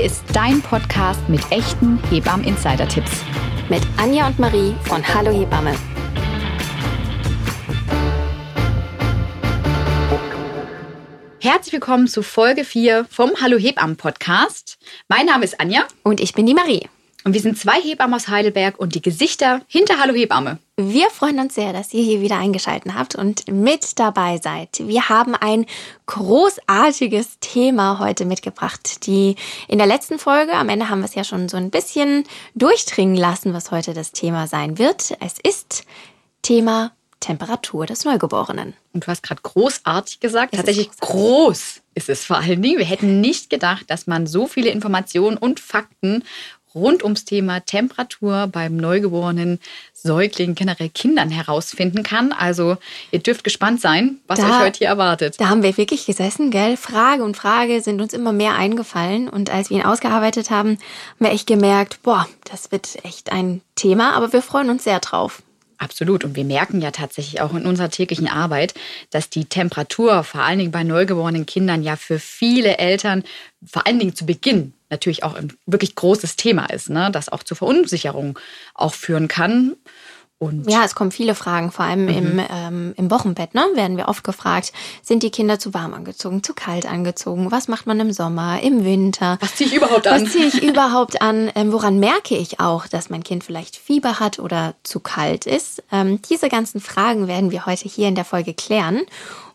Hier ist dein Podcast mit echten Hebammen-Insider-Tipps. Mit Anja und Marie von Hallo Hebamme. Herzlich willkommen zu Folge 4 vom Hallo Hebammen Podcast. Mein Name ist Anja. Und ich bin die Marie. Und wir sind zwei Hebammen aus Heidelberg und die Gesichter hinter Hallo Hebamme. Wir freuen uns sehr, dass ihr hier wieder eingeschaltet habt und mit dabei seid. Wir haben ein großartiges Thema heute mitgebracht. Die in der letzten Folge, am Ende haben wir es ja schon so ein bisschen durchdringen lassen, was heute das Thema sein wird. Es ist Thema Temperatur des Neugeborenen. Und du hast gerade großartig gesagt. Es Tatsächlich ist groß ist es vor allen Dingen. Wir hätten nicht gedacht, dass man so viele Informationen und Fakten rund ums Thema Temperatur beim neugeborenen Säugling, generell Kindern herausfinden kann. Also ihr dürft gespannt sein, was da, euch heute hier erwartet. Da haben wir wirklich gesessen, gell? Frage und Frage sind uns immer mehr eingefallen. Und als wir ihn ausgearbeitet haben, haben wir echt gemerkt, boah, das wird echt ein Thema, aber wir freuen uns sehr drauf. Absolut. Und wir merken ja tatsächlich auch in unserer täglichen Arbeit, dass die Temperatur vor allen Dingen bei neugeborenen Kindern ja für viele Eltern vor allen Dingen zu Beginn natürlich auch ein wirklich großes Thema ist, ne? das auch zu Verunsicherung auch führen kann. Und ja, es kommen viele Fragen, vor allem mhm. im, ähm, im Wochenbett, ne? werden wir oft gefragt, sind die Kinder zu warm angezogen, zu kalt angezogen, was macht man im Sommer, im Winter? Was ziehe ich überhaupt an? Was ziehe ich überhaupt an? Ähm, woran merke ich auch, dass mein Kind vielleicht Fieber hat oder zu kalt ist? Ähm, diese ganzen Fragen werden wir heute hier in der Folge klären.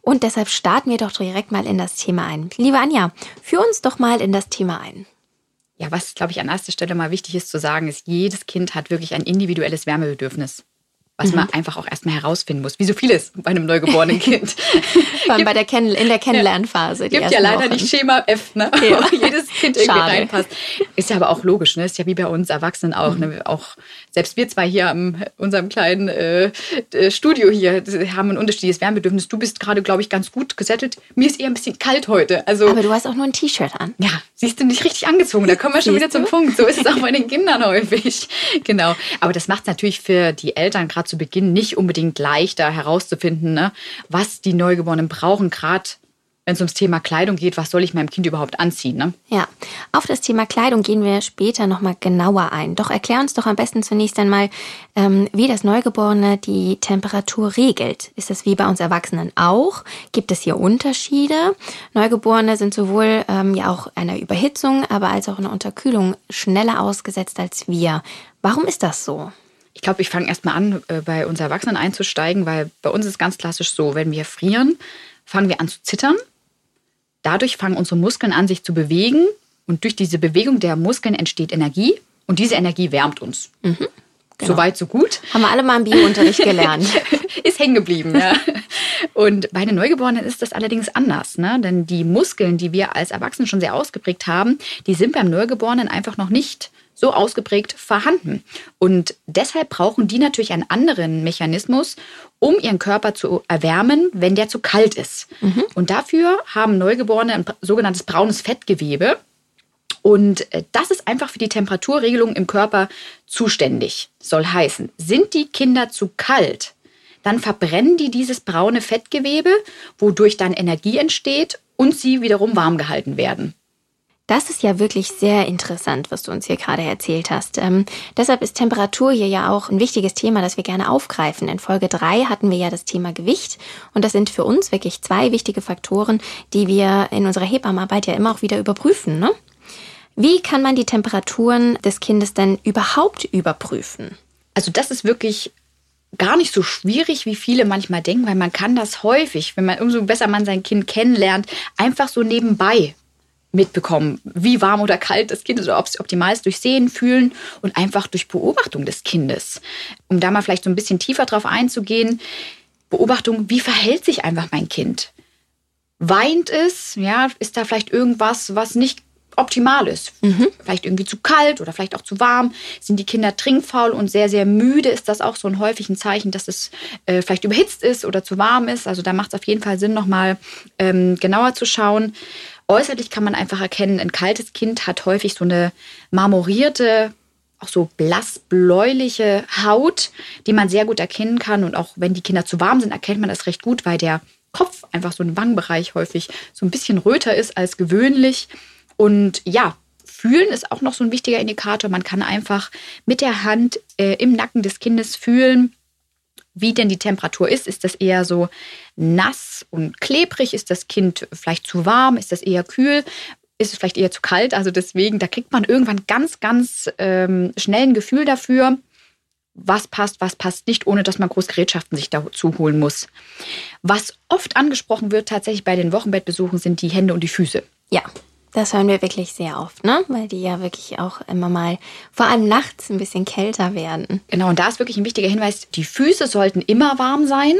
Und deshalb starten wir doch direkt mal in das Thema ein. Liebe Anja, führ uns doch mal in das Thema ein. Ja, was, glaube ich, an erster Stelle mal wichtig ist zu sagen, ist, jedes Kind hat wirklich ein individuelles Wärmebedürfnis was mhm. man einfach auch erstmal herausfinden muss, wie so vieles bei einem neugeborenen Kind. Vor allem bei der Kenn in der Kennenlernphase. Es gibt ja leider Wochen. nicht Schema F, ne? Ja. wo jedes Kind irgendwie Schade. reinpasst. Ist ja aber auch logisch, ne? Ist ja wie bei uns Erwachsenen auch. Mhm. Ne? Auch selbst wir zwei hier in unserem kleinen äh, Studio hier haben ein unterschiedliches Wärmebedürfnis. Du bist gerade, glaube ich, ganz gut gesettelt. Mir ist eher ein bisschen kalt heute. Also, aber du hast auch nur ein T-Shirt an. Ja, siehst du nicht richtig angezogen. Da kommen wir schon wieder zum Punkt. So ist es auch bei den Kindern häufig. Genau. Aber das macht es natürlich für die Eltern gerade zu Beginn nicht unbedingt leichter herauszufinden, ne, was die Neugeborenen brauchen, gerade wenn es ums Thema Kleidung geht, was soll ich meinem Kind überhaupt anziehen? Ne? Ja, auf das Thema Kleidung gehen wir später nochmal genauer ein. Doch erklär uns doch am besten zunächst einmal, ähm, wie das Neugeborene die Temperatur regelt. Ist das wie bei uns Erwachsenen auch? Gibt es hier Unterschiede? Neugeborene sind sowohl ähm, ja auch einer Überhitzung, aber als auch einer Unterkühlung schneller ausgesetzt als wir. Warum ist das so? Ich glaube, ich fange erstmal an, äh, bei uns Erwachsenen einzusteigen, weil bei uns ist ganz klassisch so, wenn wir frieren, fangen wir an zu zittern. Dadurch fangen unsere Muskeln an, sich zu bewegen. Und durch diese Bewegung der Muskeln entsteht Energie. Und diese Energie wärmt uns. Mhm. Genau. Soweit, so gut. Haben wir alle mal im Biounterricht gelernt. ist hängen geblieben, ja. Und bei den Neugeborenen ist das allerdings anders, ne? Denn die Muskeln, die wir als Erwachsene schon sehr ausgeprägt haben, die sind beim Neugeborenen einfach noch nicht so ausgeprägt vorhanden. Und deshalb brauchen die natürlich einen anderen Mechanismus, um ihren Körper zu erwärmen, wenn der zu kalt ist. Mhm. Und dafür haben Neugeborene ein sogenanntes braunes Fettgewebe. Und äh, das ist einfach für die Temperaturregelung im Körper zuständig. Soll heißen, sind die Kinder zu kalt, dann verbrennen die dieses braune Fettgewebe, wodurch dann Energie entsteht und sie wiederum warm gehalten werden. Das ist ja wirklich sehr interessant, was du uns hier gerade erzählt hast. Ähm, deshalb ist Temperatur hier ja auch ein wichtiges Thema, das wir gerne aufgreifen. In Folge drei hatten wir ja das Thema Gewicht und das sind für uns wirklich zwei wichtige Faktoren, die wir in unserer Hebammenarbeit ja immer auch wieder überprüfen. Ne? Wie kann man die Temperaturen des Kindes denn überhaupt überprüfen? Also das ist wirklich gar nicht so schwierig, wie viele manchmal denken, weil man kann das häufig, wenn man umso besser man sein Kind kennenlernt, einfach so nebenbei mitbekommen, wie warm oder kalt das Kind ist oder ob es optimal ist durch Sehen, Fühlen und einfach durch Beobachtung des Kindes. Um da mal vielleicht so ein bisschen tiefer drauf einzugehen, Beobachtung, wie verhält sich einfach mein Kind? Weint es? Ja, ist da vielleicht irgendwas, was nicht optimal ist? Mhm. Vielleicht irgendwie zu kalt oder vielleicht auch zu warm? Sind die Kinder trinkfaul und sehr, sehr müde? Ist das auch so ein häufiges Zeichen, dass es äh, vielleicht überhitzt ist oder zu warm ist? Also da macht es auf jeden Fall Sinn, nochmal ähm, genauer zu schauen. Äußerlich kann man einfach erkennen, ein kaltes Kind hat häufig so eine marmorierte, auch so blassbläuliche Haut, die man sehr gut erkennen kann. Und auch wenn die Kinder zu warm sind, erkennt man das recht gut, weil der Kopf einfach so ein Wangenbereich häufig so ein bisschen röter ist als gewöhnlich. Und ja, Fühlen ist auch noch so ein wichtiger Indikator. Man kann einfach mit der Hand äh, im Nacken des Kindes fühlen, wie denn die Temperatur ist. Ist das eher so nass und klebrig? Ist das Kind vielleicht zu warm? Ist das eher kühl? Ist es vielleicht eher zu kalt? Also deswegen, da kriegt man irgendwann ganz, ganz ähm, schnell ein Gefühl dafür, was passt, was passt nicht, ohne dass man groß Gerätschaften sich dazu holen muss. Was oft angesprochen wird tatsächlich bei den Wochenbettbesuchen sind die Hände und die Füße. Ja, das hören wir wirklich sehr oft, ne? Weil die ja wirklich auch immer mal, vor allem nachts, ein bisschen kälter werden. Genau, und da ist wirklich ein wichtiger Hinweis, die Füße sollten immer warm sein.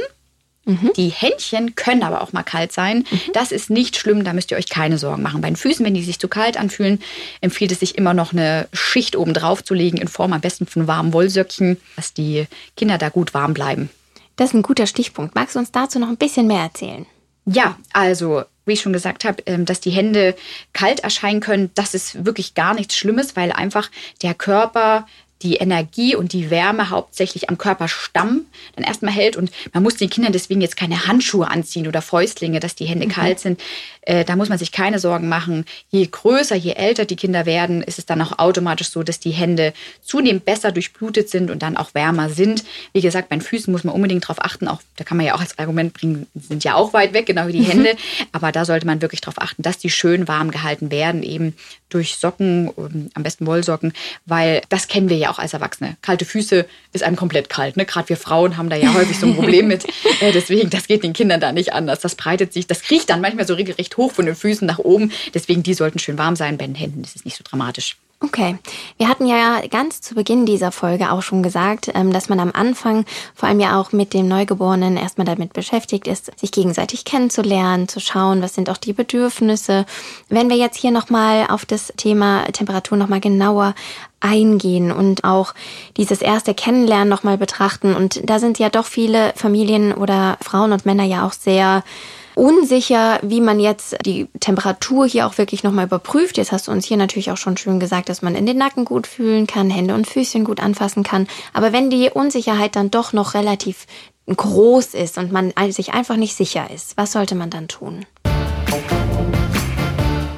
Mhm. Die Händchen können aber auch mal kalt sein. Mhm. Das ist nicht schlimm, da müsst ihr euch keine Sorgen machen. Bei den Füßen, wenn die sich zu kalt anfühlen, empfiehlt es sich immer noch eine Schicht oben drauf zu legen, in Form am besten von warmen Wollsöckchen, dass die Kinder da gut warm bleiben. Das ist ein guter Stichpunkt. Magst du uns dazu noch ein bisschen mehr erzählen? Ja, also wie ich schon gesagt habe, ähm, dass die Hände kalt erscheinen können, das ist wirklich gar nichts Schlimmes, weil einfach der Körper die Energie und die Wärme hauptsächlich am Körperstamm dann erstmal hält. Und man muss den Kindern deswegen jetzt keine Handschuhe anziehen oder Fäustlinge, dass die Hände mhm. kalt sind. Äh, da muss man sich keine Sorgen machen. Je größer, je älter die Kinder werden, ist es dann auch automatisch so, dass die Hände zunehmend besser durchblutet sind und dann auch wärmer sind. Wie gesagt, bei den Füßen muss man unbedingt darauf achten. Auch da kann man ja auch als Argument bringen, sind ja auch weit weg, genau wie die mhm. Hände. Aber da sollte man wirklich darauf achten, dass die schön warm gehalten werden, eben durch Socken, ähm, am besten Wollsocken, weil das kennen wir ja auch als Erwachsene. Kalte Füße ist einem komplett kalt. Ne? Gerade wir Frauen haben da ja häufig so ein Problem mit. Äh, deswegen, das geht den Kindern da nicht anders. Das breitet sich, das kriecht dann manchmal so regelrecht hoch von den Füßen nach oben. Deswegen, die sollten schön warm sein. Bei den Händen ist es nicht so dramatisch. Okay, wir hatten ja ganz zu Beginn dieser Folge auch schon gesagt, ähm, dass man am Anfang vor allem ja auch mit dem Neugeborenen erstmal damit beschäftigt ist, sich gegenseitig kennenzulernen, zu schauen, was sind auch die Bedürfnisse. Wenn wir jetzt hier nochmal auf das Thema Temperatur nochmal genauer eingehen und auch dieses erste Kennenlernen nochmal betrachten. Und da sind ja doch viele Familien oder Frauen und Männer ja auch sehr unsicher, wie man jetzt die Temperatur hier auch wirklich nochmal überprüft. Jetzt hast du uns hier natürlich auch schon schön gesagt, dass man in den Nacken gut fühlen kann, Hände und Füßchen gut anfassen kann. Aber wenn die Unsicherheit dann doch noch relativ groß ist und man sich einfach nicht sicher ist, was sollte man dann tun?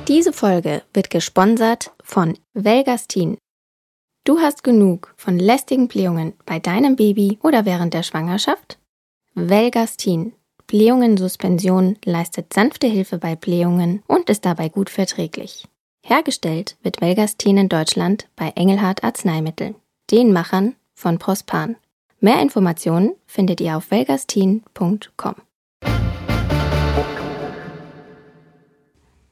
Diese Folge wird gesponsert von Velgastin. Du hast genug von lästigen Blähungen bei deinem Baby oder während der Schwangerschaft? Velgastin Blähungen-Suspension leistet sanfte Hilfe bei Blähungen und ist dabei gut verträglich. Hergestellt wird Velgastin in Deutschland bei Engelhardt Arzneimittel, den Machern von Prospan. Mehr Informationen findet ihr auf velgastin.com.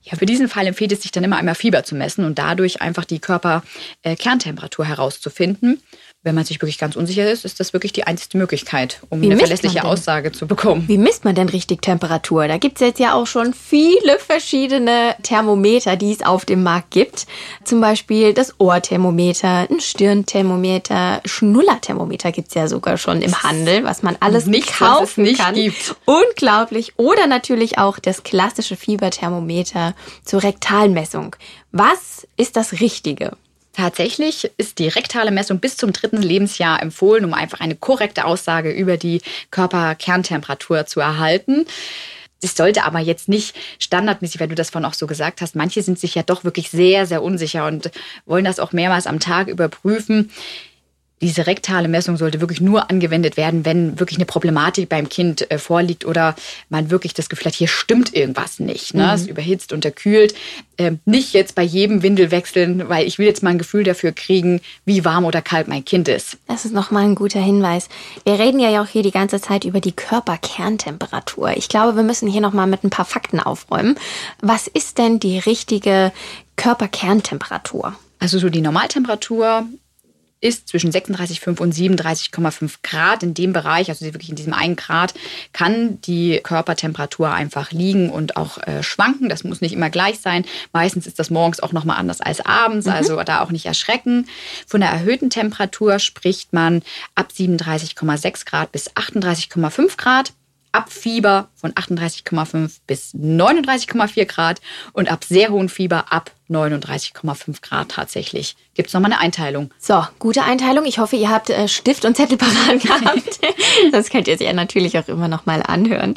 Ja, für diesen Fall empfiehlt es sich dann immer einmal Fieber zu messen und dadurch einfach die Körperkerntemperatur herauszufinden wenn man sich wirklich ganz unsicher ist, ist das wirklich die einzige Möglichkeit, um Wie eine verlässliche Aussage zu bekommen. Wie misst man denn richtig Temperatur? Da gibt es jetzt ja auch schon viele verschiedene Thermometer, die es auf dem Markt gibt. Zum Beispiel das Ohrthermometer, ein Stirnthermometer, Schnullerthermometer gibt es ja sogar schon im Handel, was man alles nicht kaufen nicht kann. Gibt. Unglaublich. Oder natürlich auch das klassische Fieberthermometer zur Rektalmessung. Was ist das Richtige? Tatsächlich ist die rektale Messung bis zum dritten Lebensjahr empfohlen, um einfach eine korrekte Aussage über die Körperkerntemperatur zu erhalten. Das sollte aber jetzt nicht standardmäßig, weil du das vorhin auch so gesagt hast. Manche sind sich ja doch wirklich sehr, sehr unsicher und wollen das auch mehrmals am Tag überprüfen diese rektale Messung sollte wirklich nur angewendet werden, wenn wirklich eine Problematik beim Kind äh, vorliegt oder man wirklich das Gefühl hat, hier stimmt irgendwas nicht. Ne? Mhm. Es überhitzt, unterkühlt. Ähm, nicht jetzt bei jedem Windel wechseln, weil ich will jetzt mal ein Gefühl dafür kriegen, wie warm oder kalt mein Kind ist. Das ist nochmal ein guter Hinweis. Wir reden ja auch hier die ganze Zeit über die Körperkerntemperatur. Ich glaube, wir müssen hier nochmal mit ein paar Fakten aufräumen. Was ist denn die richtige Körperkerntemperatur? Also so die Normaltemperatur ist zwischen 36,5 und 37,5 Grad. In dem Bereich, also wirklich in diesem einen Grad, kann die Körpertemperatur einfach liegen und auch äh, schwanken. Das muss nicht immer gleich sein. Meistens ist das morgens auch nochmal anders als abends, mhm. also da auch nicht erschrecken. Von der erhöhten Temperatur spricht man ab 37,6 Grad bis 38,5 Grad ab Fieber von von 38,5 bis 39,4 Grad und ab sehr hohem Fieber ab 39,5 Grad tatsächlich. Gibt es nochmal eine Einteilung? So, gute Einteilung. Ich hoffe, ihr habt äh, Stift und Zettel parat gehabt. das könnt ihr sich ja natürlich auch immer nochmal anhören.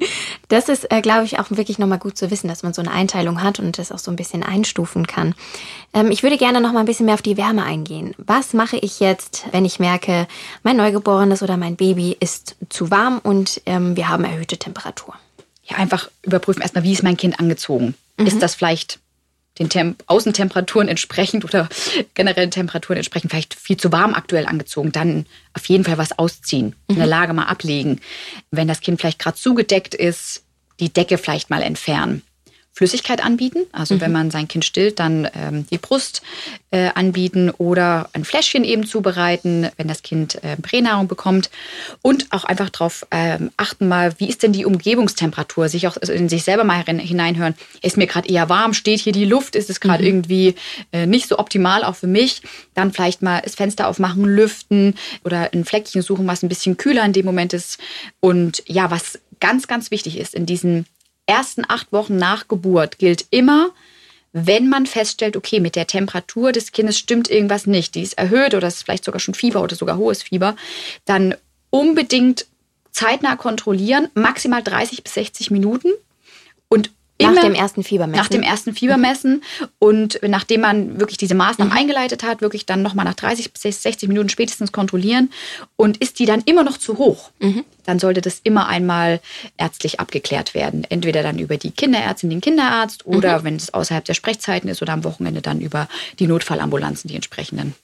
Das ist, äh, glaube ich, auch wirklich nochmal gut zu wissen, dass man so eine Einteilung hat und das auch so ein bisschen einstufen kann. Ähm, ich würde gerne nochmal ein bisschen mehr auf die Wärme eingehen. Was mache ich jetzt, wenn ich merke, mein Neugeborenes oder mein Baby ist zu warm und ähm, wir haben erhöhte Temperatur? Ja, einfach überprüfen erstmal, wie ist mein Kind angezogen? Mhm. Ist das vielleicht den Temp Außentemperaturen entsprechend oder generellen Temperaturen entsprechend vielleicht viel zu warm aktuell angezogen, dann auf jeden Fall was ausziehen, mhm. in der Lage mal ablegen. Wenn das Kind vielleicht gerade zugedeckt ist, die Decke vielleicht mal entfernen. Flüssigkeit anbieten. Also mhm. wenn man sein Kind stillt, dann ähm, die Brust äh, anbieten oder ein Fläschchen eben zubereiten, wenn das Kind äh, Pränahrung bekommt. Und auch einfach darauf ähm, achten mal, wie ist denn die Umgebungstemperatur? Sich auch in sich selber mal hineinhören. Ist mir gerade eher warm? Steht hier die Luft? Ist es gerade mhm. irgendwie äh, nicht so optimal auch für mich? Dann vielleicht mal das Fenster aufmachen, lüften oder ein Fleckchen suchen, was ein bisschen kühler in dem Moment ist. Und ja, was ganz, ganz wichtig ist in diesen ersten acht Wochen nach Geburt gilt immer, wenn man feststellt, okay, mit der Temperatur des Kindes stimmt irgendwas nicht, die ist erhöht oder es ist vielleicht sogar schon Fieber oder sogar hohes Fieber, dann unbedingt zeitnah kontrollieren, maximal 30 bis 60 Minuten. Und nach dem ersten Fiebermessen. Nach dem ersten Fiebermessen. Und nachdem man wirklich diese Maßnahmen mhm. eingeleitet hat, wirklich dann nochmal nach 30 bis 60 Minuten spätestens kontrollieren. Und ist die dann immer noch zu hoch, mhm. dann sollte das immer einmal ärztlich abgeklärt werden. Entweder dann über die Kinderärztin, den Kinderarzt oder mhm. wenn es außerhalb der Sprechzeiten ist oder am Wochenende dann über die Notfallambulanzen, die entsprechenden.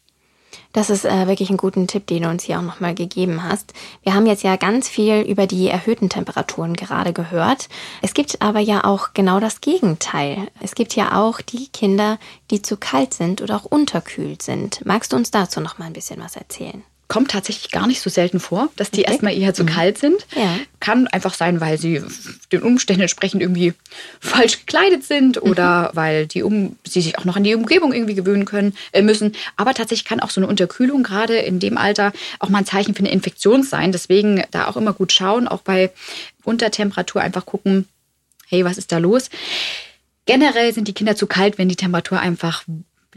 Das ist äh, wirklich ein guter Tipp, den du uns hier auch nochmal gegeben hast. Wir haben jetzt ja ganz viel über die erhöhten Temperaturen gerade gehört. Es gibt aber ja auch genau das Gegenteil. Es gibt ja auch die Kinder, die zu kalt sind oder auch unterkühlt sind. Magst du uns dazu noch mal ein bisschen was erzählen? Kommt tatsächlich gar nicht so selten vor, dass die okay. erstmal eher zu mhm. kalt sind. Ja. Kann einfach sein, weil sie den Umständen entsprechend irgendwie falsch gekleidet sind mhm. oder weil die um, sie sich auch noch an die Umgebung irgendwie gewöhnen können äh, müssen. Aber tatsächlich kann auch so eine Unterkühlung gerade in dem Alter auch mal ein Zeichen für eine Infektion sein. Deswegen da auch immer gut schauen, auch bei Untertemperatur einfach gucken, hey, was ist da los? Generell sind die Kinder zu kalt, wenn die Temperatur einfach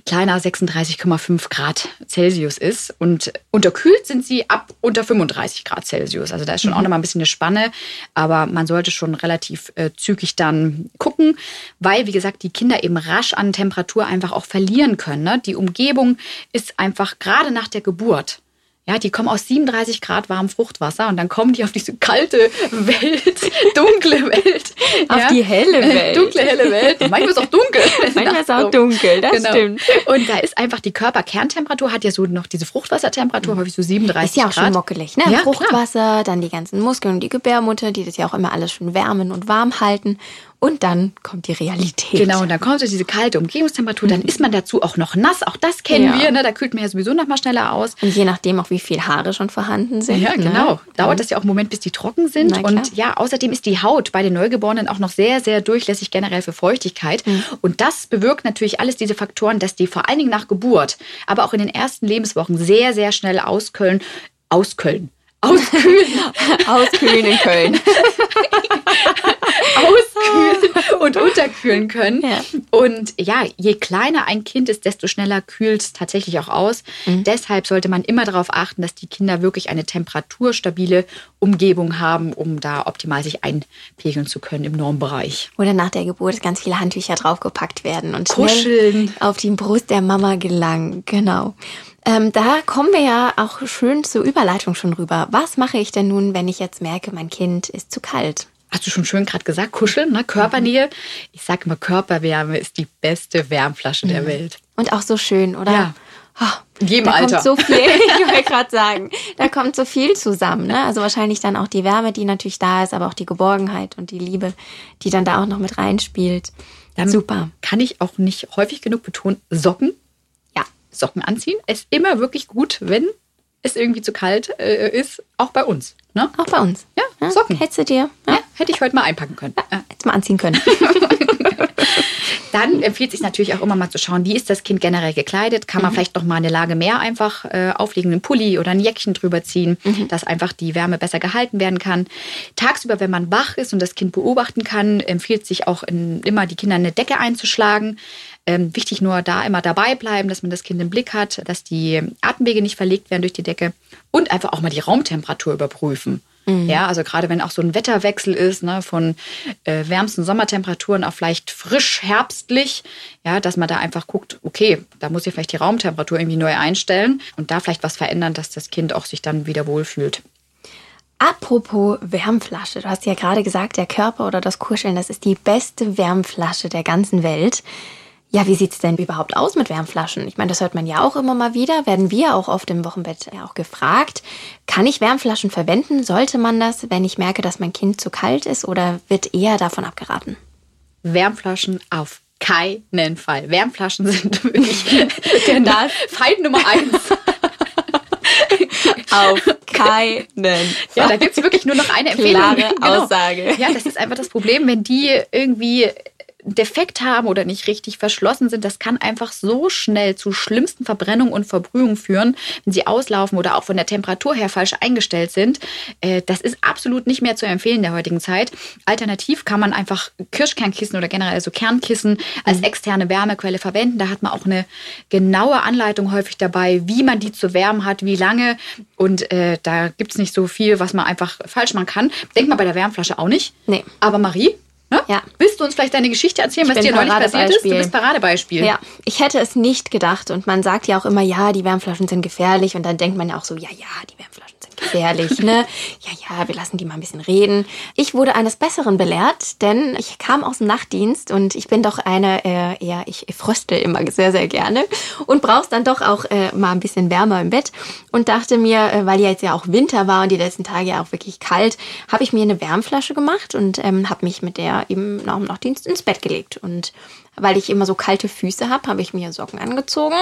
kleiner 36,5 Grad Celsius ist. Und unterkühlt sind sie ab unter 35 Grad Celsius. Also da ist schon mhm. auch noch mal ein bisschen eine Spanne. Aber man sollte schon relativ äh, zügig dann gucken, weil, wie gesagt, die Kinder eben rasch an Temperatur einfach auch verlieren können. Ne? Die Umgebung ist einfach gerade nach der Geburt ja, die kommen aus 37 Grad warmem Fruchtwasser und dann kommen die auf diese kalte Welt, dunkle Welt. auf ja. die helle Welt. Dunkle, helle Welt. Manchmal ist es auch dunkel. Manchmal ist es auch dunkel, das genau. stimmt. Und da ist einfach die Körperkerntemperatur, hat ja so noch diese Fruchtwassertemperatur, mhm. häufig so 37 Grad. Ist ja auch Grad. schon mockelig, ne? Ja, Fruchtwasser, klar. dann die ganzen Muskeln und die Gebärmutter, die das ja auch immer alles schon wärmen und warm halten. Und dann kommt die Realität. Genau, und dann kommt diese kalte Umgebungstemperatur, dann ist man dazu auch noch nass, auch das kennen ja. wir, ne? da kühlt man ja sowieso noch mal schneller aus. Und je nachdem auch, wie viel Haare schon vorhanden sind. Ja, genau. Ne? Dauert das ja auch einen Moment, bis die trocken sind. Und ja, außerdem ist die Haut bei den Neugeborenen auch noch sehr, sehr durchlässig generell für Feuchtigkeit. Mhm. Und das bewirkt natürlich alles diese Faktoren, dass die vor allen Dingen nach Geburt, aber auch in den ersten Lebenswochen sehr, sehr schnell ausköllen, ausköllen, Auskühlen. Auskühlen in Köln. Auskühlen und unterkühlen können. Ja. Und ja, je kleiner ein Kind ist, desto schneller kühlt es tatsächlich auch aus. Mhm. Deshalb sollte man immer darauf achten, dass die Kinder wirklich eine temperaturstabile Umgebung haben, um da optimal sich einpegeln zu können im Normbereich. Oder nach der Geburt ganz viele Handtücher draufgepackt werden und Kuscheln. auf die Brust der Mama gelangen. Genau. Ähm, da kommen wir ja auch schön zur Überleitung schon rüber. Was mache ich denn nun, wenn ich jetzt merke, mein Kind ist zu kalt? Hast du schon schön gerade gesagt, kuscheln, ne? Körpernähe. Ich sage immer, Körperwärme ist die beste Wärmflasche mhm. der Welt. Und auch so schön, oder? Ja. Oh, in jedem da Alter. Kommt so viel, ich wollte gerade sagen, da kommt so viel zusammen. Ne? Also wahrscheinlich dann auch die Wärme, die natürlich da ist, aber auch die Geborgenheit und die Liebe, die dann da auch noch mit reinspielt. Dann Super. Kann ich auch nicht häufig genug betonen, Socken Socken anziehen. Es ist immer wirklich gut, wenn es irgendwie zu kalt äh, ist, auch bei uns. Ne? Auch bei uns. Ja, ja Socken. Hättest du dir. Ja. ja. hätte ich heute mal einpacken können. Ja, hättest mal anziehen können. Dann dann empfiehlt sich natürlich auch immer mal zu schauen, wie ist das Kind generell gekleidet? Kann man mhm. vielleicht noch mal eine Lage mehr einfach äh, auflegen, einen Pulli oder ein Jäckchen drüber ziehen, mhm. dass einfach die Wärme besser gehalten werden kann. Tagsüber, wenn man wach ist und das Kind beobachten kann, empfiehlt sich auch in, immer die Kinder eine Decke einzuschlagen. Ähm, wichtig nur da immer dabei bleiben, dass man das Kind im Blick hat, dass die Atemwege nicht verlegt werden durch die Decke und einfach auch mal die Raumtemperatur überprüfen. Mhm. Ja, also gerade wenn auch so ein Wetterwechsel ist, ne, von äh, wärmsten Sommertemperaturen auf vielleicht frisch herbstlich, ja, dass man da einfach guckt, okay, da muss ich vielleicht die Raumtemperatur irgendwie neu einstellen und da vielleicht was verändern, dass das Kind auch sich dann wieder wohlfühlt. Apropos Wärmflasche, du hast ja gerade gesagt, der Körper oder das Kuscheln, das ist die beste Wärmflasche der ganzen Welt. Ja, wie sieht's denn überhaupt aus mit Wärmflaschen? Ich meine, das hört man ja auch immer mal wieder, werden wir auch oft im Wochenbett ja auch gefragt. Kann ich Wärmflaschen verwenden? Sollte man das, wenn ich merke, dass mein Kind zu kalt ist oder wird eher davon abgeraten? Wärmflaschen auf keinen Fall. Wärmflaschen sind wirklich der Feind Nummer eins. Auf keinen. Ja, da gibt es wirklich nur noch eine Empfehlung. Klare genau. Aussage. Ja, das ist einfach das Problem, wenn die irgendwie defekt haben oder nicht richtig verschlossen sind, das kann einfach so schnell zu schlimmsten Verbrennungen und Verbrühungen führen, wenn sie auslaufen oder auch von der Temperatur her falsch eingestellt sind. Äh, das ist absolut nicht mehr zu empfehlen in der heutigen Zeit. Alternativ kann man einfach Kirschkernkissen oder generell so Kernkissen als mhm. externe Wärmequelle verwenden. Da hat man auch eine genaue Anleitung häufig dabei, wie man die zu wärmen hat, wie lange. Und äh, da gibt es nicht so viel, was man einfach falsch machen kann. Denkt man bei der Wärmflasche auch nicht. Nee. Aber Marie, Ne? Ja. Willst du uns vielleicht deine Geschichte erzählen, ich was dir neulich passiert ist? Du bist Paradebeispiel. Ja, ich hätte es nicht gedacht. Und man sagt ja auch immer, ja, die Wärmflaschen sind gefährlich. Und dann denkt man ja auch so, ja, ja, die Wärmflaschen sind gefährlich, ne? Ja, ja, wir lassen die mal ein bisschen reden. Ich wurde eines Besseren belehrt, denn ich kam aus dem Nachtdienst und ich bin doch eine, äh, eher, ich fröstel immer sehr, sehr gerne und brauch's dann doch auch äh, mal ein bisschen wärmer im Bett und dachte mir, äh, weil ja jetzt ja auch Winter war und die letzten Tage ja auch wirklich kalt, habe ich mir eine Wärmflasche gemacht und ähm, habe mich mit der eben nach dem Nachtdienst ins Bett gelegt und weil ich immer so kalte Füße habe, habe ich mir Socken angezogen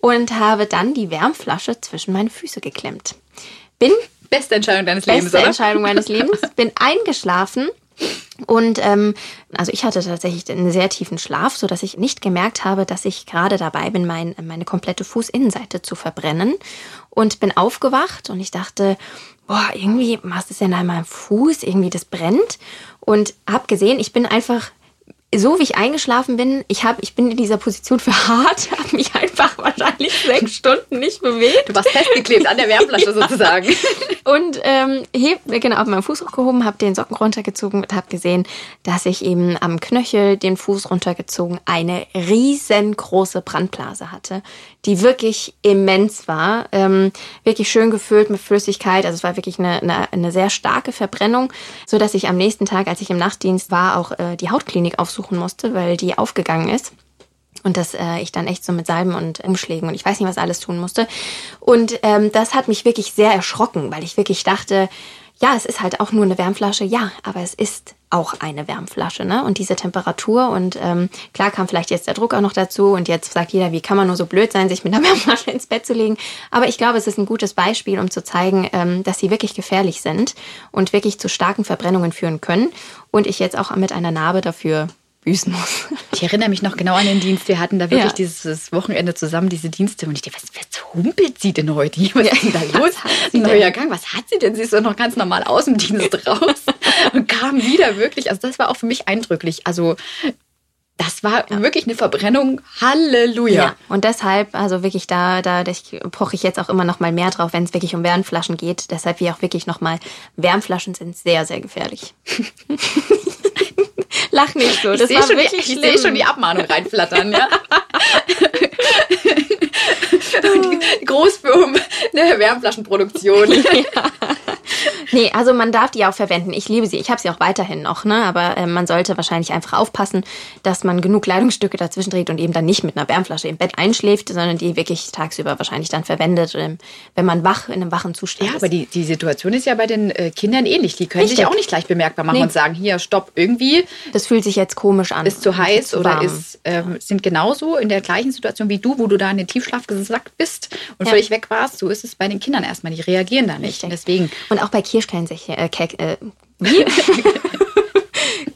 und habe dann die Wärmflasche zwischen meine Füße geklemmt. Bin beste Entscheidung deines Lebens, beste oder? Entscheidung meines Lebens. Bin eingeschlafen und ähm, also ich hatte tatsächlich einen sehr tiefen Schlaf, so dass ich nicht gemerkt habe, dass ich gerade dabei bin, mein, meine komplette Fußinnenseite zu verbrennen. Und bin aufgewacht und ich dachte, boah, irgendwie, was ist denn an meinem Fuß? Irgendwie, das brennt. Und habe gesehen, ich bin einfach so wie ich eingeschlafen bin, ich, hab, ich bin in dieser Position verharrt, habe mich einfach wahrscheinlich sechs Stunden nicht bewegt. Du warst festgeklebt an der Wärmflasche ja. sozusagen. Und ähm, heb, genau, auf meinen Fuß hochgehoben, habe den Socken runtergezogen und habe gesehen, dass ich eben am Knöchel den Fuß runtergezogen eine riesengroße Brandblase hatte, die wirklich immens war, ähm, wirklich schön gefüllt mit Flüssigkeit. Also es war wirklich eine, eine, eine sehr starke Verbrennung, so dass ich am nächsten Tag, als ich im Nachtdienst war, auch äh, die Hautklinik aufsuchen suchen musste, weil die aufgegangen ist. Und dass äh, ich dann echt so mit Salben und Umschlägen und ich weiß nicht, was alles tun musste. Und ähm, das hat mich wirklich sehr erschrocken, weil ich wirklich dachte, ja, es ist halt auch nur eine Wärmflasche, ja, aber es ist auch eine Wärmflasche, ne? Und diese Temperatur und ähm, klar kam vielleicht jetzt der Druck auch noch dazu und jetzt sagt jeder, wie kann man nur so blöd sein, sich mit einer Wärmflasche ins Bett zu legen. Aber ich glaube, es ist ein gutes Beispiel, um zu zeigen, ähm, dass sie wirklich gefährlich sind und wirklich zu starken Verbrennungen führen können. Und ich jetzt auch mit einer Narbe dafür büßen muss. Ich erinnere mich noch genau an den Dienst. Wir hatten da wirklich ja. dieses Wochenende zusammen, diese Dienste. Und ich dachte, was, was humpelt sie denn heute? Was ist denn da los? Ein neuer Gang. Was hat sie denn? Sie ist doch noch ganz normal aus dem Dienst raus und kam wieder wirklich. Also das war auch für mich eindrücklich. Also das war ja. wirklich eine Verbrennung. Halleluja. Ja, und deshalb, also wirklich da, da poche ich jetzt auch immer noch mal mehr drauf, wenn es wirklich um Wärmflaschen geht. Deshalb wie auch wirklich noch mal, Wärmflaschen sind sehr, sehr gefährlich. Lach nicht so. Das ich war wirklich die, Ich sehe schon die Abmahnung reinflattern, ja. Großfirmen, eine Wärmflaschenproduktion. Ja. Nee, also man darf die auch verwenden. Ich liebe sie. Ich habe sie auch weiterhin noch, ne? Aber äh, man sollte wahrscheinlich einfach aufpassen, dass man genug Kleidungsstücke dazwischen dreht und eben dann nicht mit einer Wärmflasche im Bett einschläft, sondern die wirklich tagsüber wahrscheinlich dann verwendet, ähm, wenn man wach in einem wachen Zustand ja, ist. Ja, aber die, die Situation ist ja bei den äh, Kindern ähnlich. Die können Richtig. sich auch nicht gleich bemerkbar machen nee. und sagen, hier, stopp, irgendwie. Das fühlt sich jetzt komisch an. Ist zu heiß zu oder ist, ähm, sind genauso in der gleichen Situation wie du, wo du da in den Tiefschlaf gesackt bist und ja. völlig weg warst. So ist es bei den Kindern erstmal. Die reagieren da nicht. Deswegen. Und auch bei Kirschkernsäche, äh, äh, wie?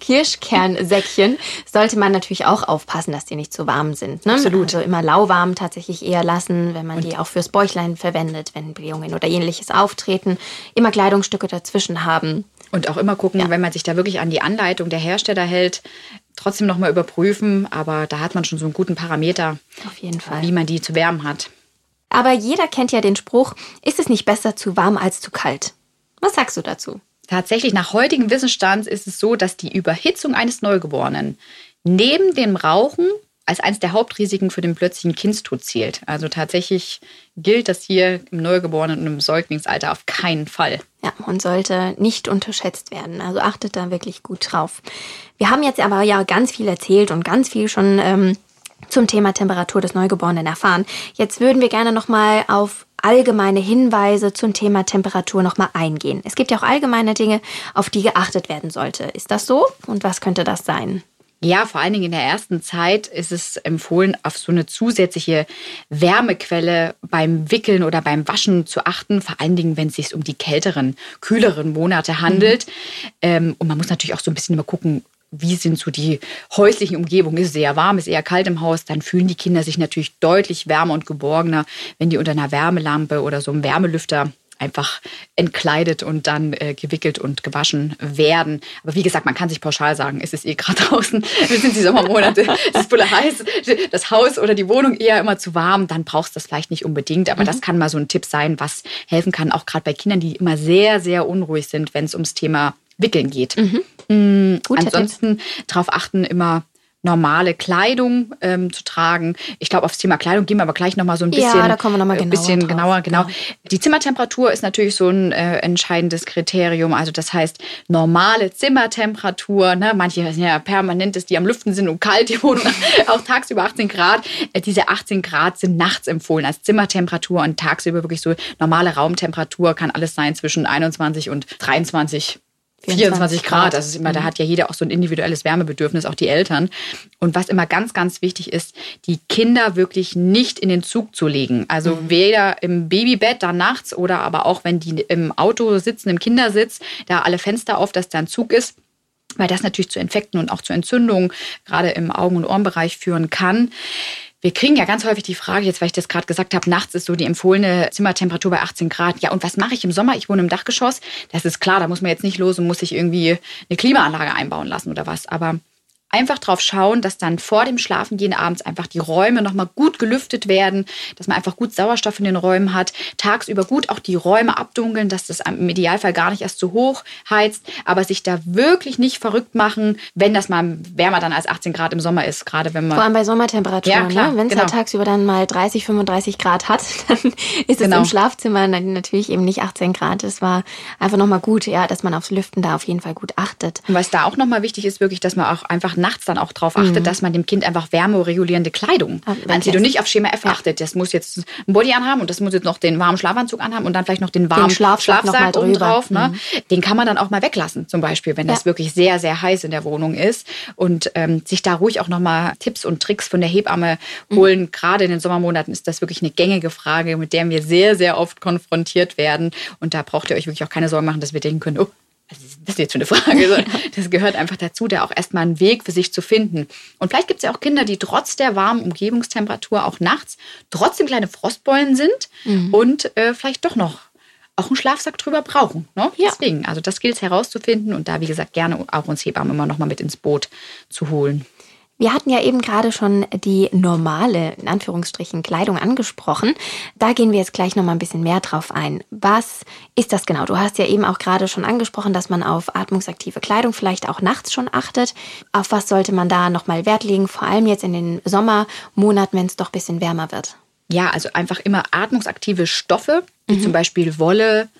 Kirschkernsäckchen sollte man natürlich auch aufpassen, dass die nicht zu warm sind. Ne? Absolut. Also immer lauwarm tatsächlich eher lassen, wenn man Und die auch fürs Bäuchlein verwendet, wenn Blähungen oder ähnliches auftreten. Immer Kleidungsstücke dazwischen haben. Und auch immer gucken, ja. wenn man sich da wirklich an die Anleitung der Hersteller hält, trotzdem nochmal überprüfen. Aber da hat man schon so einen guten Parameter, Auf jeden Fall. wie man die zu wärmen hat. Aber jeder kennt ja den Spruch, ist es nicht besser zu warm als zu kalt? Was sagst du dazu? Tatsächlich, nach heutigem Wissensstand ist es so, dass die Überhitzung eines Neugeborenen neben dem Rauchen als eines der Hauptrisiken für den plötzlichen Kindstod zählt. Also tatsächlich gilt das hier im Neugeborenen und im Säuglingsalter auf keinen Fall. Ja, und sollte nicht unterschätzt werden. Also achtet da wirklich gut drauf. Wir haben jetzt aber ja ganz viel erzählt und ganz viel schon ähm, zum Thema Temperatur des Neugeborenen erfahren. Jetzt würden wir gerne nochmal auf allgemeine Hinweise zum Thema Temperatur nochmal eingehen. Es gibt ja auch allgemeine Dinge, auf die geachtet werden sollte. Ist das so? Und was könnte das sein? Ja, vor allen Dingen in der ersten Zeit ist es empfohlen, auf so eine zusätzliche Wärmequelle beim Wickeln oder beim Waschen zu achten. Vor allen Dingen, wenn es sich um die kälteren, kühleren Monate handelt. Mhm. und man muss natürlich auch so ein bisschen immer gucken, wie sind so die häuslichen Umgebungen? Ist es eher warm, ist es eher kalt im Haus? Dann fühlen die Kinder sich natürlich deutlich wärmer und geborgener, wenn die unter einer Wärmelampe oder so einem Wärmelüfter einfach entkleidet und dann äh, gewickelt und gewaschen werden. Aber wie gesagt, man kann sich pauschal sagen, es ist eh gerade draußen, wir sind die Sommermonate, es ist voll heiß, das Haus oder die Wohnung eher immer zu warm, dann brauchst du das vielleicht nicht unbedingt. Aber mhm. das kann mal so ein Tipp sein, was helfen kann, auch gerade bei Kindern, die immer sehr, sehr unruhig sind, wenn es ums Thema Wickeln geht. Mhm. Mhm. Ansonsten darauf achten, immer normale Kleidung ähm, zu tragen. Ich glaube, aufs Thema Kleidung gehen wir aber gleich nochmal so ein bisschen, ja, da kommen wir noch mal genauer, bisschen genauer. Genau. genau. Die Zimmertemperatur ist natürlich so ein äh, entscheidendes Kriterium. Also das heißt normale Zimmertemperatur. Ne? Manche ja permanent ist die am Lüften sind und kalt die Wohnung auch tagsüber 18 Grad. Äh, diese 18 Grad sind nachts empfohlen als Zimmertemperatur und tagsüber wirklich so normale Raumtemperatur kann alles sein zwischen 21 und 23 24 Grad. Das ist immer, da mhm. hat ja jeder auch so ein individuelles Wärmebedürfnis, auch die Eltern. Und was immer ganz, ganz wichtig ist, die Kinder wirklich nicht in den Zug zu legen. Also mhm. weder im Babybett dann nachts oder aber auch wenn die im Auto sitzen, im Kindersitz, da alle Fenster auf, dass da ein Zug ist weil das natürlich zu Infekten und auch zu Entzündungen gerade im Augen- und Ohrenbereich führen kann. Wir kriegen ja ganz häufig die Frage, jetzt weil ich das gerade gesagt habe, nachts ist so die empfohlene Zimmertemperatur bei 18 Grad. Ja, und was mache ich im Sommer? Ich wohne im Dachgeschoss. Das ist klar, da muss man jetzt nicht los und muss sich irgendwie eine Klimaanlage einbauen lassen oder was. Aber einfach drauf schauen, dass dann vor dem Schlafengehen abends einfach die Räume nochmal gut gelüftet werden, dass man einfach gut Sauerstoff in den Räumen hat, tagsüber gut auch die Räume abdunkeln, dass das im Idealfall gar nicht erst zu hoch heizt, aber sich da wirklich nicht verrückt machen, wenn das mal wärmer dann als 18 Grad im Sommer ist, gerade wenn man... Vor allem bei Sommertemperaturen, ja, ne? wenn es genau. halt tagsüber dann mal 30, 35 Grad hat, dann ist genau. es im Schlafzimmer natürlich eben nicht 18 Grad. Es war einfach nochmal gut, ja, dass man aufs Lüften da auf jeden Fall gut achtet. Und was da auch nochmal wichtig ist, wirklich, dass man auch einfach nachts dann auch darauf achtet, mhm. dass man dem Kind einfach wärmeregulierende Kleidung anzieht und nicht auf Schema F ja. achtet. Das muss jetzt ein Body anhaben und das muss jetzt noch den warmen Schlafanzug anhaben und dann vielleicht noch den warmen den Schlafsack, Schlafsack oben drauf. Ne? Mhm. Den kann man dann auch mal weglassen, zum Beispiel, wenn das wirklich sehr, sehr heiß in der Wohnung ist. Und ähm, sich da ruhig auch nochmal Tipps und Tricks von der Hebamme mhm. holen. Mhm. Gerade in den Sommermonaten ist das wirklich eine gängige Frage, mit der wir sehr, sehr oft konfrontiert werden. Und da braucht ihr euch wirklich auch keine Sorgen machen, dass wir denken können, oh, was ist das jetzt für eine Frage? Das gehört einfach dazu, da auch erstmal einen Weg für sich zu finden. Und vielleicht gibt es ja auch Kinder, die trotz der warmen Umgebungstemperatur auch nachts trotzdem kleine Frostbeulen sind mhm. und äh, vielleicht doch noch auch einen Schlafsack drüber brauchen. Ne? Ja. Deswegen, also das gilt es herauszufinden und da, wie gesagt, gerne auch uns Hebammen immer noch mal mit ins Boot zu holen. Wir hatten ja eben gerade schon die normale, in Anführungsstrichen, Kleidung angesprochen. Da gehen wir jetzt gleich noch mal ein bisschen mehr drauf ein. Was ist das genau? Du hast ja eben auch gerade schon angesprochen, dass man auf atmungsaktive Kleidung vielleicht auch nachts schon achtet. Auf was sollte man da noch mal Wert legen? Vor allem jetzt in den Sommermonaten, wenn es doch ein bisschen wärmer wird. Ja, also einfach immer atmungsaktive Stoffe, wie mhm. zum Beispiel Wolle,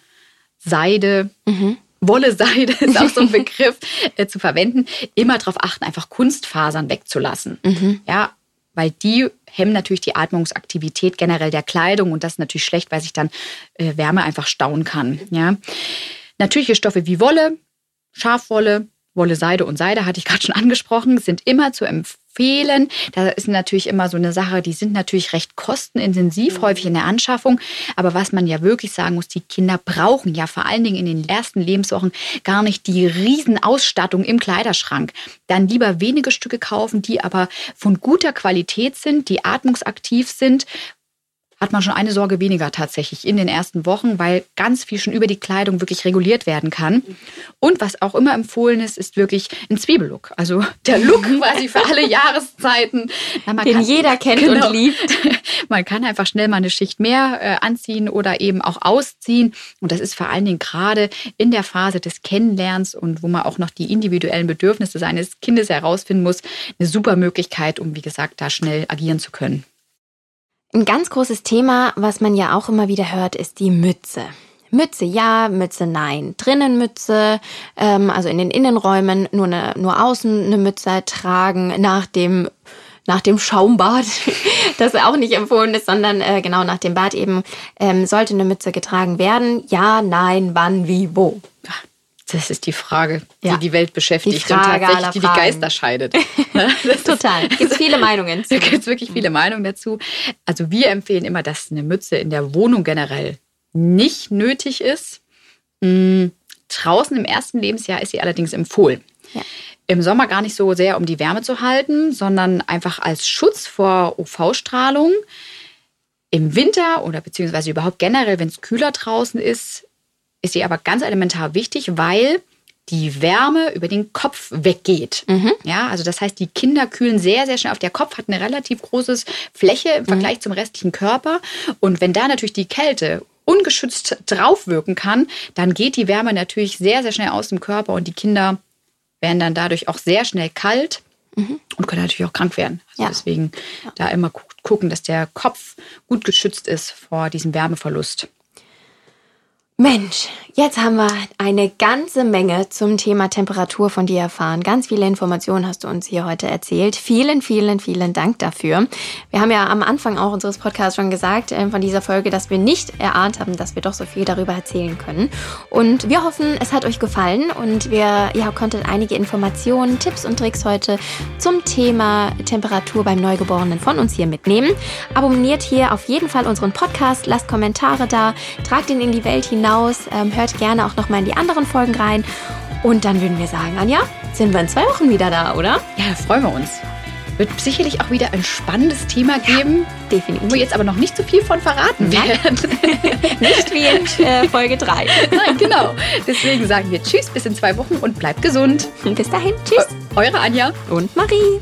Seide, mhm. Wolle-Seide ist auch so ein Begriff äh, zu verwenden, immer darauf achten, einfach Kunstfasern wegzulassen. Mhm. Ja, weil die hemmen natürlich die Atmungsaktivität generell der Kleidung und das ist natürlich schlecht, weil sich dann äh, Wärme einfach stauen kann. Ja. Natürliche Stoffe wie Wolle, Schafwolle, Wolle, Seide und Seide hatte ich gerade schon angesprochen, sind immer zu empfehlen. Da ist natürlich immer so eine Sache, die sind natürlich recht kostenintensiv, mhm. häufig in der Anschaffung. Aber was man ja wirklich sagen muss, die Kinder brauchen ja vor allen Dingen in den ersten Lebenswochen gar nicht die Riesenausstattung im Kleiderschrank. Dann lieber wenige Stücke kaufen, die aber von guter Qualität sind, die atmungsaktiv sind, hat man schon eine Sorge weniger tatsächlich in den ersten Wochen, weil ganz viel schon über die Kleidung wirklich reguliert werden kann. Und was auch immer empfohlen ist, ist wirklich ein Zwiebellook. Also der Look quasi für alle Jahreszeiten. Ja, Den kann, jeder kennt genau, und liebt. Man kann einfach schnell mal eine Schicht mehr äh, anziehen oder eben auch ausziehen. Und das ist vor allen Dingen gerade in der Phase des Kennenlernens und wo man auch noch die individuellen Bedürfnisse seines Kindes herausfinden muss, eine super Möglichkeit, um, wie gesagt, da schnell agieren zu können. Ein ganz großes Thema, was man ja auch immer wieder hört, ist die Mütze. Mütze ja, Mütze nein. Drinnen Mütze, ähm, also in den Innenräumen nur, eine, nur außen eine Mütze tragen nach dem nach dem Schaumbad, das auch nicht empfohlen ist, sondern äh, genau nach dem Bad eben, ähm, sollte eine Mütze getragen werden? Ja, nein, wann, wie, wo? Das ist die Frage, die ja. die Welt beschäftigt die und tatsächlich die, die Geister scheidet. Ne? Total. Es gibt viele Meinungen. Es gibt wirklich viele Meinungen dazu. Also wir empfehlen immer, dass eine Mütze in der Wohnung generell nicht nötig ist. Mhm. Draußen im ersten Lebensjahr ist sie allerdings empfohlen. Ja. Im Sommer gar nicht so sehr, um die Wärme zu halten, sondern einfach als Schutz vor UV-Strahlung. Im Winter oder beziehungsweise überhaupt generell, wenn es kühler draußen ist, ist sie aber ganz elementar wichtig, weil die Wärme über den Kopf weggeht. Mhm. Ja, also das heißt, die Kinder kühlen sehr, sehr schnell auf. Der Kopf hat eine relativ große Fläche im Vergleich mhm. zum restlichen Körper. Und wenn da natürlich die Kälte ungeschützt draufwirken kann, dann geht die Wärme natürlich sehr, sehr schnell aus dem Körper und die Kinder werden dann dadurch auch sehr schnell kalt mhm. und können natürlich auch krank werden. Also ja. deswegen ja. da immer gucken, dass der Kopf gut geschützt ist vor diesem Wärmeverlust. Mensch, jetzt haben wir eine ganze Menge zum Thema Temperatur von dir erfahren. Ganz viele Informationen hast du uns hier heute erzählt. Vielen, vielen, vielen Dank dafür. Wir haben ja am Anfang auch unseres Podcasts schon gesagt äh, von dieser Folge, dass wir nicht erahnt haben, dass wir doch so viel darüber erzählen können. Und wir hoffen, es hat euch gefallen und wir ja, konntet einige Informationen, Tipps und Tricks heute zum Thema Temperatur beim Neugeborenen von uns hier mitnehmen. Abonniert hier auf jeden Fall unseren Podcast, lasst Kommentare da, tragt ihn in die Welt hinaus hinaus. Ähm, hört gerne auch nochmal in die anderen Folgen rein. Und dann würden wir sagen, Anja, sind wir in zwei Wochen wieder da, oder? Ja, da freuen wir uns. Wird sicherlich auch wieder ein spannendes Thema geben. Ja, definitiv. Wo wir jetzt aber noch nicht so viel von verraten werden. nicht wie in äh, Folge 3. Nein, genau. Deswegen sagen wir Tschüss bis in zwei Wochen und bleibt gesund. Bis dahin. Tschüss. Eure Anja und Marie.